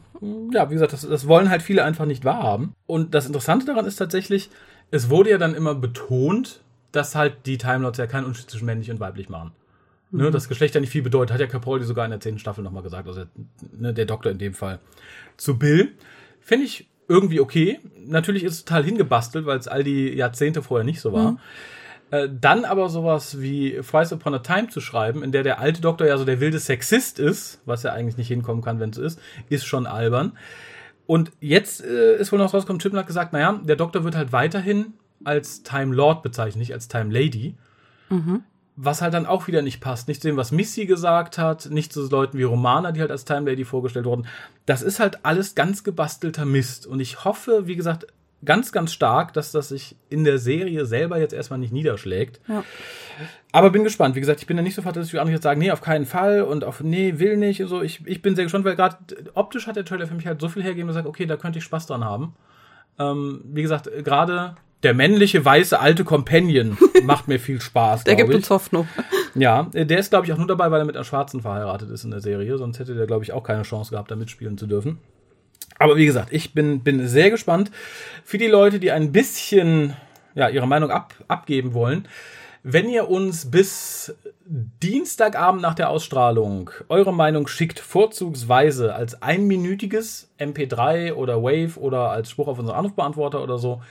ja, wie gesagt, das, das wollen halt viele einfach nicht wahrhaben. Und das Interessante daran ist tatsächlich, es wurde ja dann immer betont, dass halt die Timelords ja keinen Unterschied zwischen männlich und weiblich machen. Ne, mhm. Ne, das Geschlecht ja nicht viel bedeutet, hat ja Capaldi sogar in der zehnten Staffel nochmal gesagt, also ne, der Doktor in dem Fall. Zu Bill finde ich irgendwie okay. Natürlich ist es total hingebastelt, weil es all die Jahrzehnte vorher nicht so war. Mhm. Äh, dann aber sowas wie Thrice Upon a Time zu schreiben, in der der alte Doktor ja so der wilde Sexist ist, was ja eigentlich nicht hinkommen kann, wenn es ist, ist schon albern. Und jetzt äh, ist wohl noch rausgekommen, Chipman hat gesagt, naja, der Doktor wird halt weiterhin als Time Lord bezeichnet, nicht als Time Lady. Mhm. Was halt dann auch wieder nicht passt. Nicht zu dem, was Missy gesagt hat, nicht zu Leuten wie Romana, die halt als Time Lady vorgestellt wurden. Das ist halt alles ganz gebastelter Mist. Und ich hoffe, wie gesagt, ganz, ganz stark, dass das sich in der Serie selber jetzt erstmal nicht niederschlägt. Ja. Aber bin gespannt. Wie gesagt, ich bin ja nicht so dass wie andere jetzt sagen, nee, auf keinen Fall und auf nee, will nicht und so. Ich, ich bin sehr gespannt, weil gerade optisch hat der Trailer für mich halt so viel hergegeben, dass ich sage, okay, da könnte ich Spaß dran haben. Ähm, wie gesagt, gerade der männliche weiße alte Companion macht mir viel Spaß. Der gibt ich. uns Hoffnung. Ja, der ist, glaube ich, auch nur dabei, weil er mit einer Schwarzen verheiratet ist in der Serie. Sonst hätte der, glaube ich, auch keine Chance gehabt, da mitspielen zu dürfen. Aber wie gesagt, ich bin, bin sehr gespannt. Für die Leute, die ein bisschen ja, ihre Meinung ab, abgeben wollen, wenn ihr uns bis Dienstagabend nach der Ausstrahlung eure Meinung schickt, vorzugsweise als einminütiges MP3 oder Wave oder als Spruch auf unseren Anrufbeantworter oder so,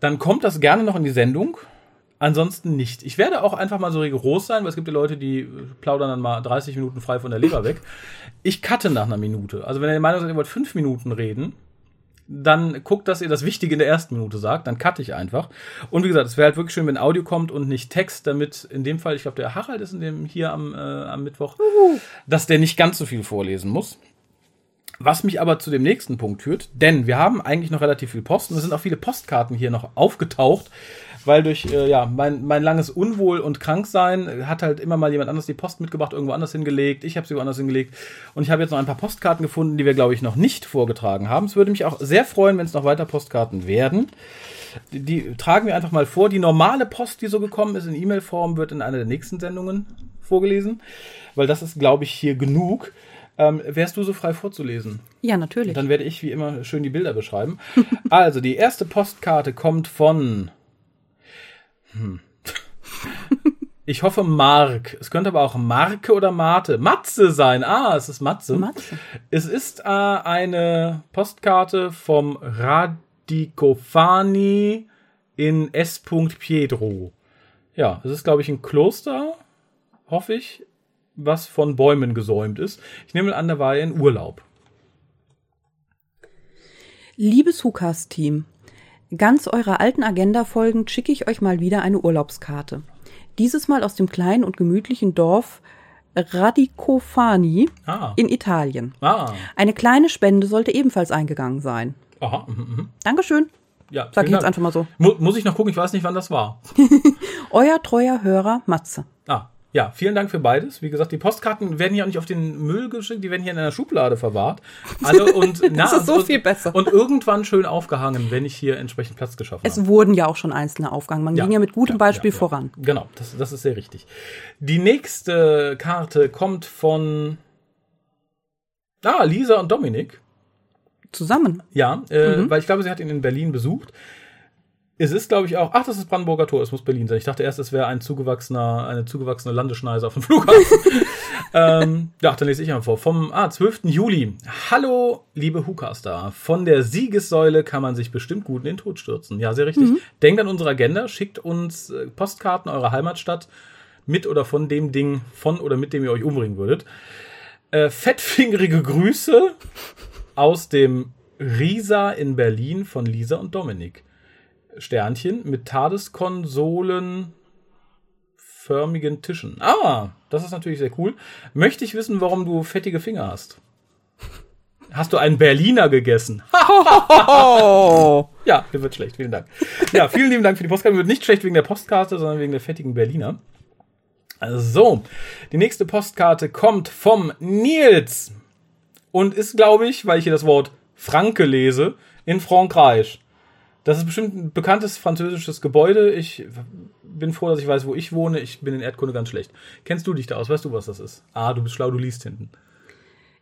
dann kommt das gerne noch in die Sendung. Ansonsten nicht. Ich werde auch einfach mal so rigoros sein, weil es gibt ja Leute, die äh, plaudern dann mal 30 Minuten frei von der Leber weg. Ich cutte nach einer Minute. Also wenn ihr der Meinung seid, ihr wollt fünf Minuten reden, dann guckt, dass ihr das Wichtige in der ersten Minute sagt, dann cutte ich einfach. Und wie gesagt, es wäre halt wirklich schön, wenn Audio kommt und nicht Text, damit in dem Fall, ich glaube, der Harald ist in dem hier am, äh, am Mittwoch, dass der nicht ganz so viel vorlesen muss. Was mich aber zu dem nächsten Punkt führt, denn wir haben eigentlich noch relativ viel Post und es sind auch viele Postkarten hier noch aufgetaucht, weil durch äh, ja, mein, mein langes Unwohl und Kranksein hat halt immer mal jemand anders die Post mitgebracht, irgendwo anders hingelegt. Ich habe sie woanders hingelegt. Und ich habe jetzt noch ein paar Postkarten gefunden, die wir, glaube ich, noch nicht vorgetragen haben. Es würde mich auch sehr freuen, wenn es noch weiter Postkarten werden. Die, die tragen wir einfach mal vor. Die normale Post, die so gekommen ist in E-Mail-Form, wird in einer der nächsten Sendungen vorgelesen, weil das ist, glaube ich, hier genug. Ähm, wärst du so frei vorzulesen? Ja, natürlich. Dann werde ich wie immer schön die Bilder beschreiben. also, die erste Postkarte kommt von. Hm. Ich hoffe Mark. Es könnte aber auch Marke oder Mate. Matze sein. Ah, es ist Matze. Matze. Es ist äh, eine Postkarte vom Radicofani in S. Pietro. Ja, es ist, glaube ich, ein Kloster, hoffe ich, was von Bäumen gesäumt ist. Ich nehme an, da war er in Urlaub. Liebes Hukas-Team, ganz eurer alten Agenda folgend schicke ich euch mal wieder eine Urlaubskarte. Dieses Mal aus dem kleinen und gemütlichen Dorf Radicofani Ah. in Italien. Ah. Eine kleine Spende sollte ebenfalls eingegangen sein. Aha. mhm, mhm. Dankeschön. Ja, Sag ich jetzt Dank. einfach mal so. Mu muss ich noch gucken, ich weiß nicht, wann das war. Euer treuer Hörer Matze. Ah, ja, vielen Dank für beides. Wie gesagt, die Postkarten werden hier auch nicht auf den Müll geschickt, die werden hier in einer Schublade verwahrt. Alle und na, Das ist so und, viel besser. Und irgendwann schön aufgehangen, wenn ich hier entsprechend Platz geschaffen habe. Es wurden ja auch schon einzelne Aufgaben. Man ging ja mit gutem ja, Beispiel ja, ja. voran. Genau, das, das ist sehr richtig. Die nächste Karte kommt von Ah, Lisa und Dominik. Zusammen. Ja, äh, Mhm. weil ich glaube, sie hat ihn in Berlin besucht. Es ist, glaube ich, auch. Ach, das ist Brandenburger Tor, es muss Berlin sein. Ich dachte erst, es wäre ein zugewachsener, eine zugewachsene Landeschneise auf dem Flughafen. ähm, ja, dann lese ich mal vor. Vom ah, 12. Juli. Hallo, liebe Hucaster. Von der Siegessäule kann man sich bestimmt gut in den Tod stürzen. Ja, sehr richtig. Denkt an unsere Agenda, schickt uns äh, Postkarten eurer Heimatstadt mit oder von dem Ding, von oder mit dem ihr euch umbringen würdet. Äh, fettfingerige Grüße aus dem Risa in Berlin von Lisa und Dominik. Sternchen mit TARDIS-Konsolen förmigen Tischen. Ah, das ist natürlich sehr cool. Möchte ich wissen, warum du fettige Finger hast? Hast du einen Berliner gegessen? Ja, mir wird schlecht. Vielen Dank. Ja, vielen lieben Dank für die Postkarte. Mir wird nicht schlecht wegen der Postkarte, sondern wegen der fettigen Berliner. So, die nächste Postkarte kommt vom Nils und ist, glaube ich, weil ich hier das Wort Franke lese, in Frankreich. Das ist bestimmt ein bekanntes französisches Gebäude. Ich bin froh, dass ich weiß, wo ich wohne. Ich bin in Erdkunde ganz schlecht. Kennst du dich da aus? Weißt du, was das ist? Ah, du bist schlau, du liest hinten.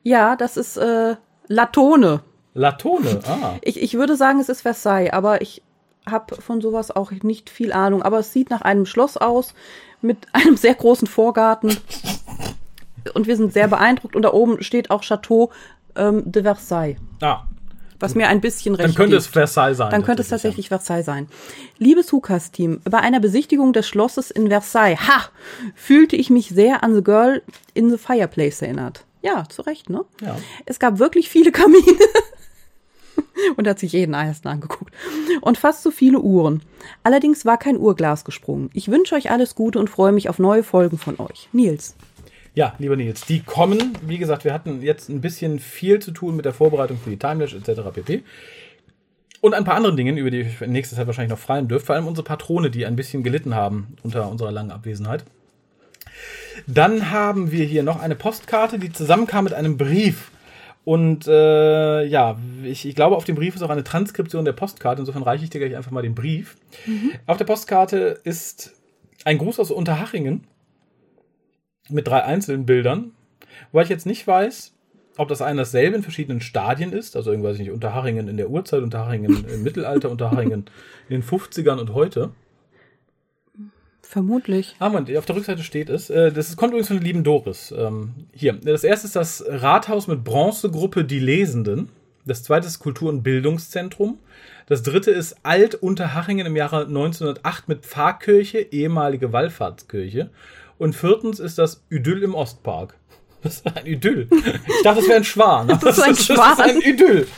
Ja, das ist äh, Latone. Latone, ah. Ich, ich würde sagen, es ist Versailles, aber ich habe von sowas auch nicht viel Ahnung. Aber es sieht nach einem Schloss aus mit einem sehr großen Vorgarten. Und wir sind sehr beeindruckt. Und da oben steht auch Chateau ähm, de Versailles, Ah, was mir ein bisschen recht dann könnte es. Versailles sein. Dann könnte es ja. tatsächlich Versailles sein. Liebes Hukas-Team, bei einer Besichtigung des Schlosses in Versailles, ha, fühlte ich mich sehr an The Girl in the Fireplace erinnert. Ja, zu Recht, ne? Ja. Es gab wirklich viele Kamine. Und hat sich jeden einzelnen angeguckt. Und fast so viele Uhren. Allerdings war kein Uhrglas gesprungen. Ich wünsche euch alles Gute und freue mich auf neue Folgen von euch. Nils. Ja, lieber Nils, die kommen. Wie gesagt, wir hatten jetzt ein bisschen viel zu tun mit der Vorbereitung für die Timelash etc. pp. Und ein paar anderen Dingen, über die ich in nächster Zeit wahrscheinlich noch freien dürfte. Vor allem unsere Patrone, die ein bisschen gelitten haben unter unserer langen Abwesenheit. Dann haben wir hier noch eine Postkarte, die zusammenkam mit einem Brief. Und äh, ja, ich, ich glaube, auf dem Brief ist auch eine Transkription der Postkarte. Insofern reiche ich dir gleich einfach mal den Brief. Auf der Postkarte ist ein Gruß aus Unterhachingen mit drei einzelnen Bildern, weil ich jetzt nicht weiß, ob das ein dasselbe in verschiedenen Stadien ist, also irgendwas nicht, Unterhachingen in der Urzeit, Unterhachingen im Mittelalter, Unterhachingen in den 50ern und heute. Vermutlich. Ah, Mann, auf der Rückseite steht es. Äh, das kommt übrigens von der lieben Doris. Ähm, hier, das erste ist das Rathaus mit Bronzegruppe Die Lesenden. Das zweite ist Kultur- und Bildungszentrum. Das dritte ist Alt-Unterhachingen im Jahre 1908 mit Pfarrkirche, ehemalige Wallfahrtskirche. Und viertens ist das Idyll im Ostpark. Das ist ein Idyll. Ich dachte, das wäre ein Schwan. aber Das ist ein Das Schwan. ist ein Idyll.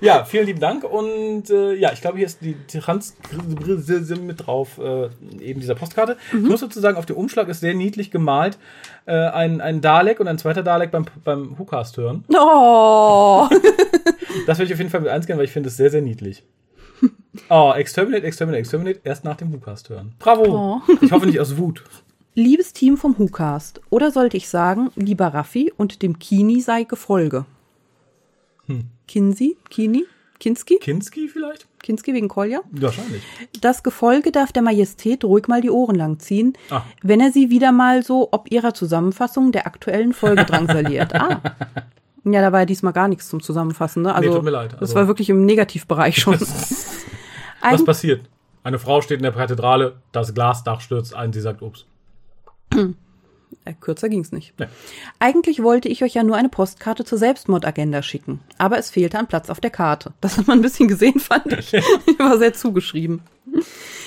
Ja, vielen lieben Dank. Und äh, ja, ich glaube, hier ist die Transkription mit drauf, äh, eben dieser Postkarte. Ich muss dazu sagen, auf dem Umschlag ist sehr niedlich gemalt äh, ein, ein Dalek und ein zweiter Dalek beim, beim WhoCast hören. Oh. Das werde ich auf jeden Fall mit einscannen, weil ich finde es sehr, sehr niedlich. Oh, Exterminate, Exterminate, Exterminate, erst nach dem WhoCast hören. Bravo! Oh. Ich hoffe nicht aus Wut. Liebes Team vom WhoCast, oder sollte ich sagen, lieber Raffi und dem Kini sei Gefolge? Kinsi? Kini? Kinski? Kinski vielleicht? Kinski wegen Kolja? Wahrscheinlich. Das Gefolge darf der Majestät ruhig mal die Ohren lang ziehen, Ah. wenn er sie wieder mal so ob ihrer Zusammenfassung der aktuellen Folge drangsaliert. ah. Ja, da war ja diesmal gar nichts zum Zusammenfassen. Ne? Also, tut mir leid. Das Also- war wirklich im Negativbereich schon. Was passiert? Eine Frau steht in der Kathedrale, das Glasdach stürzt ein, sie sagt Ups. Äh, kürzer ging's nicht. Nee. Eigentlich wollte ich euch ja nur eine Postkarte zur Selbstmordagenda schicken, aber es fehlte an Platz auf der Karte. Das hat man ein bisschen gesehen, fand ich. war sehr zugeschrieben.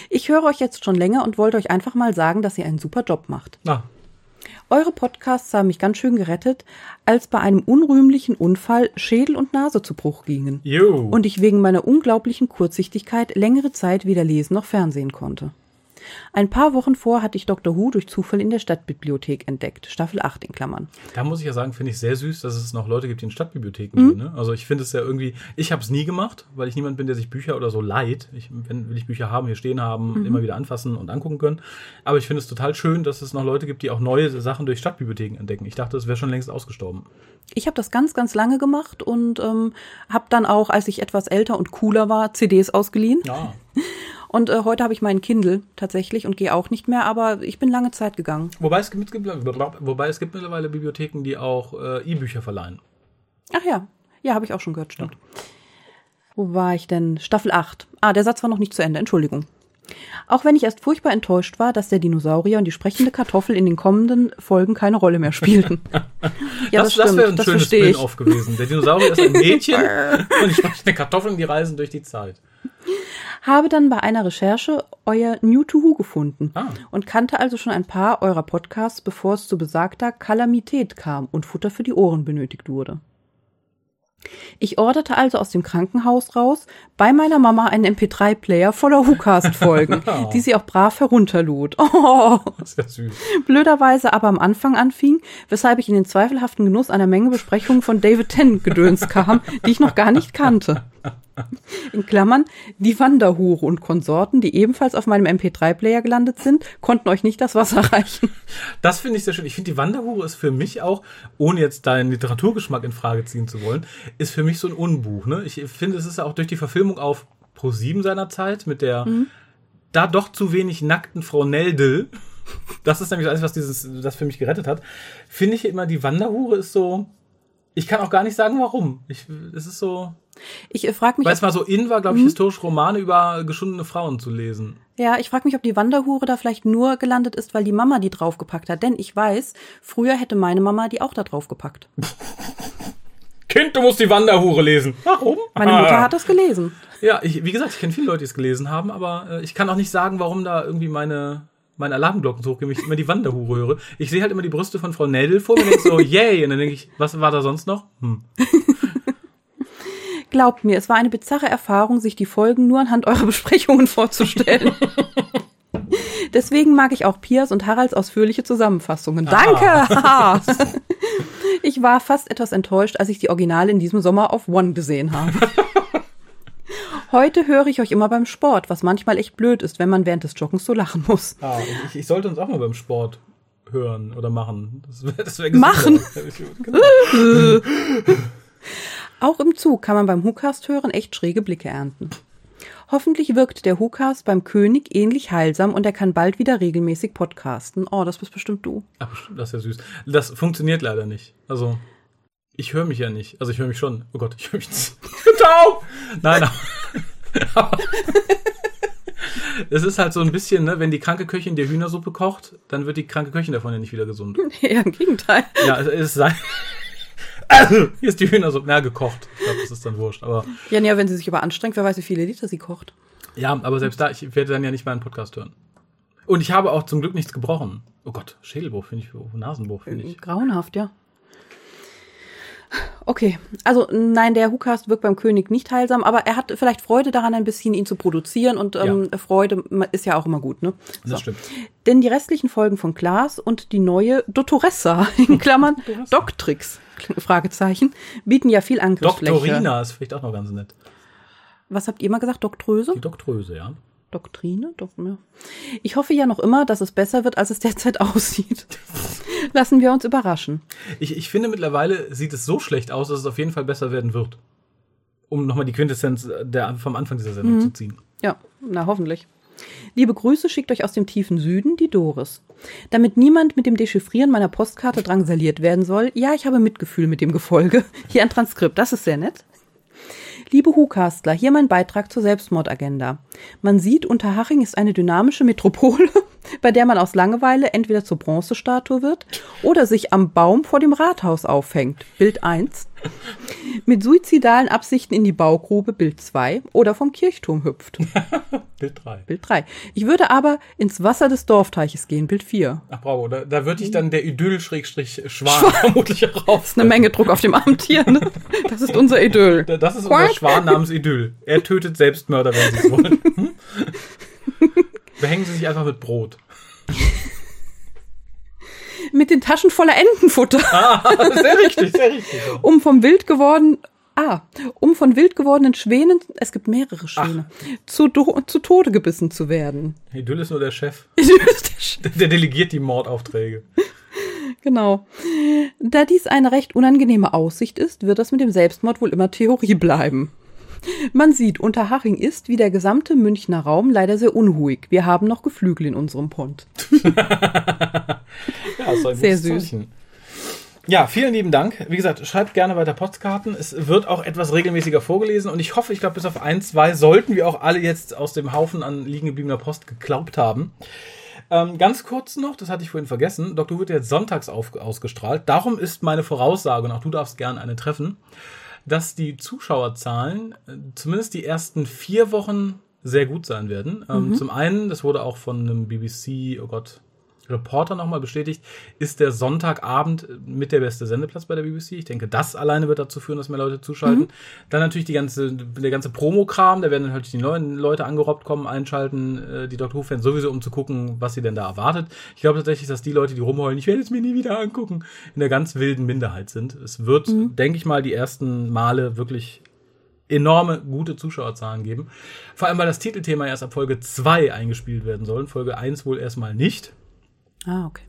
Ich höre euch jetzt schon länger und wollte euch einfach mal sagen, dass ihr einen super Job macht. Na, Eure Podcasts haben mich ganz schön gerettet, als bei einem unrühmlichen Unfall Schädel und Nase zu Bruch gingen jo. und ich wegen meiner unglaublichen Kurzsichtigkeit längere Zeit weder lesen noch fernsehen konnte. Ein paar Wochen vor hatte ich Dr. Who durch Zufall in der Stadtbibliothek entdeckt, Staffel 8 in Klammern. Da muss ich ja sagen, finde ich sehr süß, dass es noch Leute gibt, die in Stadtbibliotheken gehen. Ne? Also ich finde es ja irgendwie, ich habe es nie gemacht, weil ich niemand bin, der sich Bücher oder so leiht. Ich, wenn will ich Bücher haben, hier stehen haben, immer wieder anfassen und angucken können. Aber ich finde es total schön, dass es noch Leute gibt, die auch neue Sachen durch Stadtbibliotheken entdecken. Ich dachte, es wäre schon längst ausgestorben. Ich habe das ganz, ganz lange gemacht und ähm, habe dann auch, als ich etwas älter und cooler war, CDs ausgeliehen. Ja. Und äh, heute habe ich meinen Kindle tatsächlich und gehe auch nicht mehr, aber ich bin lange Zeit gegangen. Wobei es gibt, wobei es gibt mittlerweile Bibliotheken, die auch äh, E-Bücher verleihen. Ach ja, ja, habe ich auch schon gehört, stimmt. Wo war ich denn? Staffel 8. Ah, der Satz war noch nicht zu Ende, Entschuldigung. Auch wenn ich erst furchtbar enttäuscht war, dass der Dinosaurier und die sprechende Kartoffel in den kommenden Folgen keine Rolle mehr spielten. Ja, das, das stimmt, wäre ein das schönes verstehe ich. Spin-off gewesen. Der Dinosaurier ist ein Mädchen und die sprechenden Kartoffeln, die reisen durch die Zeit. Habe dann bei einer Recherche euer New to Who gefunden Ah. und kannte also schon ein paar eurer Podcasts, bevor es zu besagter Kalamität kam und Futter für die Ohren benötigt wurde. Ich orderte also aus dem Krankenhaus raus bei meiner Mama einen MP3-Player voller WhoCast-Folgen, die sie auch brav herunterlud. Oh, ist ja süß. blöderweise aber am Anfang anfing, weshalb ich in den zweifelhaften Genuss einer Menge Besprechungen von David Tennant gedöns kam, die ich noch gar nicht kannte. In Klammern, die Wanderhure und Konsorten, die ebenfalls auf meinem MP3-Player gelandet sind, konnten euch nicht das Wasser reichen. Das finde ich sehr schön. Ich finde, die Wanderhure ist für mich auch, ohne jetzt deinen Literaturgeschmack in Frage ziehen zu wollen, ist für mich so ein Unbuch. Ne? Ich finde, es ist auch durch die Verfilmung auf Pro7 seiner Zeit mit der da doch zu wenig nackten Frau Neldel. Das ist nämlich alles, was dieses, das für mich gerettet hat. Finde ich immer, die Wanderhure ist so. Ich kann auch gar nicht sagen, warum. Ich, es ist so, Ich äh, frage mich, weil es ob, mal so in war, glaube ich, historische Romane über geschundene Frauen zu lesen. ja, ich frage mich, ob die Wanderhure da vielleicht nur gelandet ist, weil die Mama die draufgepackt hat. Denn ich weiß, früher hätte meine Mama die auch da draufgepackt. Kind, du musst die Wanderhure lesen. Warum? Meine Mutter hat das gelesen. Ja, ich, wie gesagt, ich kenne viele Leute, die es gelesen haben, aber äh, ich kann auch nicht sagen, warum da irgendwie meine, meine Alarmglocken so hochgehen, wenn ich immer die Wanderhure höre. Ich sehe halt immer die Brüste von Frau Nädel vor mir und denke so, yay, und dann denke ich, was war da sonst noch? Hm. Glaubt mir, es war eine bizarre Erfahrung, sich die Folgen nur anhand eurer Besprechungen vorzustellen. Deswegen mag ich auch Pias und Haralds ausführliche Zusammenfassungen. Danke! haha. Ich war fast etwas enttäuscht, als ich die Originale in diesem Sommer auf One gesehen habe. Heute höre ich euch immer beim Sport, was manchmal echt blöd ist, wenn man während des Joggens so lachen muss. Ah, ich, ich sollte uns auch mal beim Sport hören oder machen. Das wär, das wär Machen? Auch im Zug kann man beim WhoCast hören echt schräge Blicke ernten. Hoffentlich wirkt der WhoCast beim König ähnlich heilsam und er kann bald wieder regelmäßig podcasten. Oh, das bist bestimmt du. Ach, das ist ja süß. Das funktioniert leider nicht. Also, ich höre mich ja nicht. Also, ich höre mich schon. Oh Gott, ich höre mich nicht. Nein, aber. Es ist halt so ein bisschen, ne, wenn die kranke Köchin dir Hühnersuppe kocht, dann wird die kranke Köchin davon ja nicht wieder gesund. Ja, im Gegenteil. Ja, es ist sein. Also, hier ist die Hühnersuppe. Na, gekocht. Ich glaube, das ist dann wurscht. Aber Ja, ja, wenn sie sich aber anstrengt, wer weiß, wie viele Liter sie kocht. ja, aber selbst da, ich werde dann ja nicht mal einen Podcast hören. Und ich habe auch zum Glück nichts gebrochen. Oh Gott, Schädelbruch finde ich, Nasenbruch finde ich. Grauenhaft, ja. Okay, also nein, der WhoCast wirkt beim König nicht heilsam, aber er hat vielleicht Freude daran, ein bisschen ihn zu produzieren und ähm, Freude ist ja auch immer gut, ne? Das stimmt. Denn die restlichen Folgen von Klaas und die neue Dottoressa, in Klammern Doktrix, Fragezeichen, bieten ja viel Angriffsfläche. Doktorina ist vielleicht auch noch ganz nett. Was habt ihr mal gesagt? Doktröse? Die Doktröse, ja. Doktrine? Doch, ja. Ich hoffe ja noch immer, dass es besser wird, als es derzeit aussieht. Lassen wir uns überraschen. Ich, ich finde mittlerweile sieht es so schlecht aus, dass es auf jeden Fall besser werden wird. Um nochmal die Quintessenz der, vom Anfang dieser Sendung zu ziehen. Ja, na hoffentlich. Liebe Grüße schickt euch aus dem tiefen Süden die Doris. Damit niemand mit dem Dechiffrieren meiner Postkarte drangsaliert werden soll, ja, ich habe Mitgefühl mit dem Gefolge. Hier ein Transkript, das ist sehr nett. Liebe Hukastler, hier mein Beitrag zur Selbstmordagenda. Man sieht, Unterhaching ist eine dynamische Metropole, bei der man aus Langeweile entweder zur Bronzestatue wird oder sich am Baum vor dem Rathaus aufhängt. Bild 1. Mit suizidalen Absichten in die Baugrube. Bild 2. Oder vom Kirchturm hüpft. Bild 3. Bild 3. Ich würde aber ins Wasser des Dorfteiches gehen. Bild 4. Ach bravo, da, da würde ich dann der Idyll-Schwan vermutlich raus. Das ist eine Menge Druck auf dem hier. Ne? Das ist unser Idyll. Das ist unser Schwan namens Idyll. Er tötet Selbstmörder, wenn sie es wollen. Hm? Behängen Sie sich einfach mit Brot. Mit den Taschen voller Entenfutter. Ah, sehr richtig, sehr richtig. Um vom wild geworden, ah, um von wild gewordenen Schwänen, es gibt mehrere Schwäne, zu, zu Tode gebissen zu werden. Idyll ist nur der Chef. Idyll ist der Chef. Der, der delegiert die Mordaufträge. Genau. Da dies eine recht unangenehme Aussicht ist, wird das mit dem Selbstmord wohl immer Theorie bleiben. Man sieht, Unterhaching ist, wie der gesamte Münchner Raum, leider sehr unruhig. Wir haben noch Geflügel in unserem Pond. Ja, ein Sehr süß. Zeichen. Ja, vielen lieben Dank. Wie gesagt, schreibt gerne weiter Postkarten. Es wird auch etwas regelmäßiger vorgelesen und ich hoffe, ich glaube, bis auf ein, zwei sollten wir auch alle jetzt aus dem Haufen an liegen gebliebener Post geglaubt haben. Ähm, ganz kurz noch, das hatte ich vorhin vergessen. Doktor wird jetzt sonntags auf, ausgestrahlt. Darum ist meine Voraussage, und auch du darfst gerne eine treffen, dass die Zuschauerzahlen äh, zumindest die ersten vier Wochen sehr gut sein werden. Ähm, Zum einen, das wurde auch von einem BBC, oh Gott, Reporter nochmal bestätigt, ist der Sonntagabend mit der beste Sendeplatz bei der BBC. Ich denke, das alleine wird dazu führen, dass mehr Leute zuschalten. Dann natürlich die ganze, der ganze Promo-Kram, da werden natürlich die neuen Leute angerobbt kommen, einschalten, äh, die Doctor Who-Fans sowieso, um zu gucken, was sie denn da erwartet. Ich glaube tatsächlich, dass die Leute, die rumheulen, ich werde es mir nie wieder angucken, in der ganz wilden Minderheit sind. Es wird, denke ich mal, die ersten Male wirklich enorme gute Zuschauerzahlen geben. Vor allem, weil das Titelthema erst ab Folge 2 eingespielt werden soll. Folge 1 wohl erstmal nicht. Ah, okay.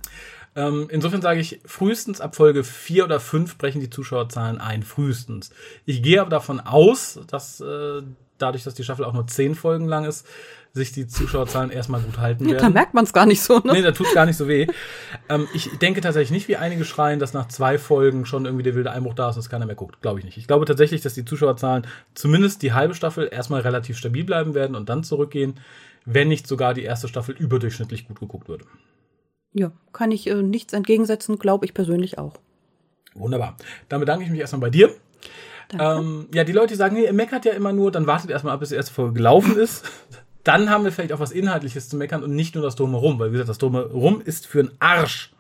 Ähm, insofern sage ich, frühestens ab Folge 4 oder 5 brechen die Zuschauerzahlen ein. Frühestens. Ich gehe aber davon aus, dass äh, dadurch, dass die Staffel auch nur 10 Folgen lang ist, sich die Zuschauerzahlen erstmal gut halten Da werden. merkt man es gar nicht so, ne? Nee, da tut's gar nicht so weh. Ähm, ich denke tatsächlich nicht, wie einige schreien, dass nach zwei Folgen schon irgendwie der wilde Einbruch da ist und es keiner mehr guckt. Glaube ich nicht. Ich glaube tatsächlich, dass die Zuschauerzahlen zumindest die halbe Staffel erstmal relativ stabil bleiben werden und dann zurückgehen, wenn nicht sogar die erste Staffel überdurchschnittlich gut geguckt wird. Ja, kann ich äh, nichts entgegensetzen, glaube ich persönlich auch. Wunderbar. Dann bedanke ich mich erstmal bei dir. Ähm, ja, die Leute, sagen, nee, ihr meckert ja immer nur, dann wartet erstmal ab, bis die erste Folge gelaufen ist. Dann haben wir vielleicht auch was Inhaltliches zu meckern und nicht nur das Drumherum, weil wie gesagt, das Drumherum ist für einen Arsch.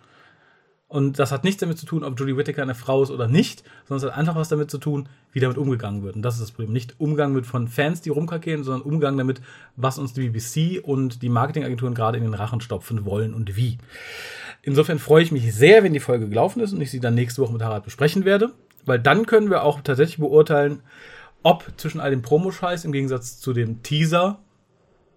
Und das hat nichts damit zu tun, ob Julie Whittaker eine Frau ist oder nicht, sondern es hat einfach was damit zu tun, wie damit umgegangen wird. Und das ist das Problem. Nicht Umgang mit von Fans, die rumkackieren, sondern Umgang damit, was uns die BBC und die Marketingagenturen gerade in den Rachen stopfen wollen und wie. Insofern freue ich mich sehr, wenn die Folge gelaufen ist und ich sie dann nächste Woche mit Harald besprechen werde, weil dann können wir auch tatsächlich beurteilen, ob zwischen all dem Promoscheiß im Gegensatz zu dem Teaser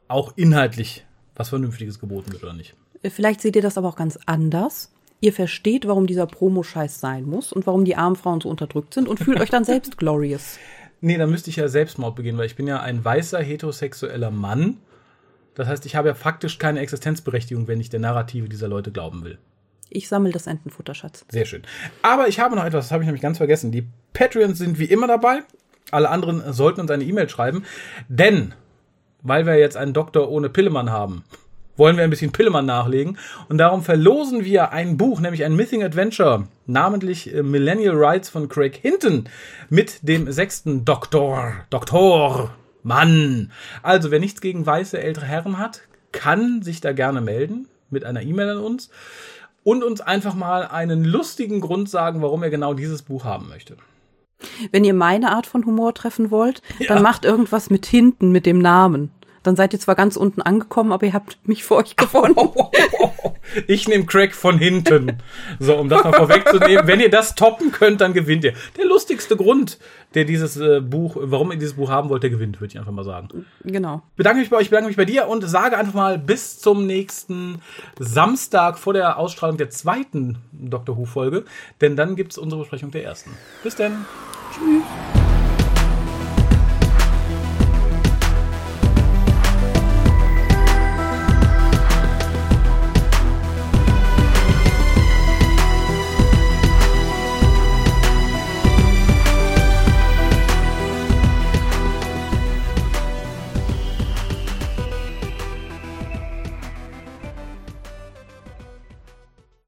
auch inhaltlich was Vernünftiges geboten wird oder nicht. Vielleicht seht ihr das aber auch ganz anders. Ihr versteht, warum dieser Promo-Scheiß sein muss und warum die armen Frauen so unterdrückt sind und fühlt euch dann selbst glorious. Nee, dann müsste ich ja Selbstmord begehen, weil ich bin ja ein weißer heterosexueller Mann. Das heißt, ich habe ja faktisch keine Existenzberechtigung, wenn ich der Narrative dieser Leute glauben will. Ich sammle das Entenfutter, Schatz. Sehr schön. Aber ich habe noch etwas, das habe ich nämlich ganz vergessen. Die Patreons sind wie immer dabei. Alle anderen sollten uns eine E-Mail schreiben. Denn, weil wir jetzt einen Doktor ohne Pillemann haben, wollen wir ein bisschen Pillemann nachlegen. Und darum verlosen wir ein Buch, nämlich ein Mything Adventure, namentlich äh, Millennial Rights von Craig Hinton mit dem sechsten Doktor. Doktor. Mann. Also, wer nichts gegen weiße ältere Herren hat, kann sich da gerne melden mit einer E-Mail an uns und uns einfach mal einen lustigen Grund sagen, warum er genau dieses Buch haben möchte. Wenn ihr meine Art von Humor treffen wollt, ja. dann macht irgendwas mit hinten, mit dem Namen. Dann seid ihr zwar ganz unten angekommen, aber ihr habt mich vor euch gefunden. Ich nehme Craig von hinten. So, um das mal vorwegzunehmen. Wenn ihr das toppen könnt, dann gewinnt ihr. Der lustigste Grund, der dieses äh, Buch, warum ihr dieses Buch haben wollt, der gewinnt, würde ich einfach mal sagen. Genau. Bedanke mich bei euch, bedanke mich bei dir und sage einfach mal bis zum nächsten Samstag vor der Ausstrahlung der zweiten Dr. Who-Folge. Denn dann gibt es unsere Besprechung der ersten. Bis dann. Tschüss.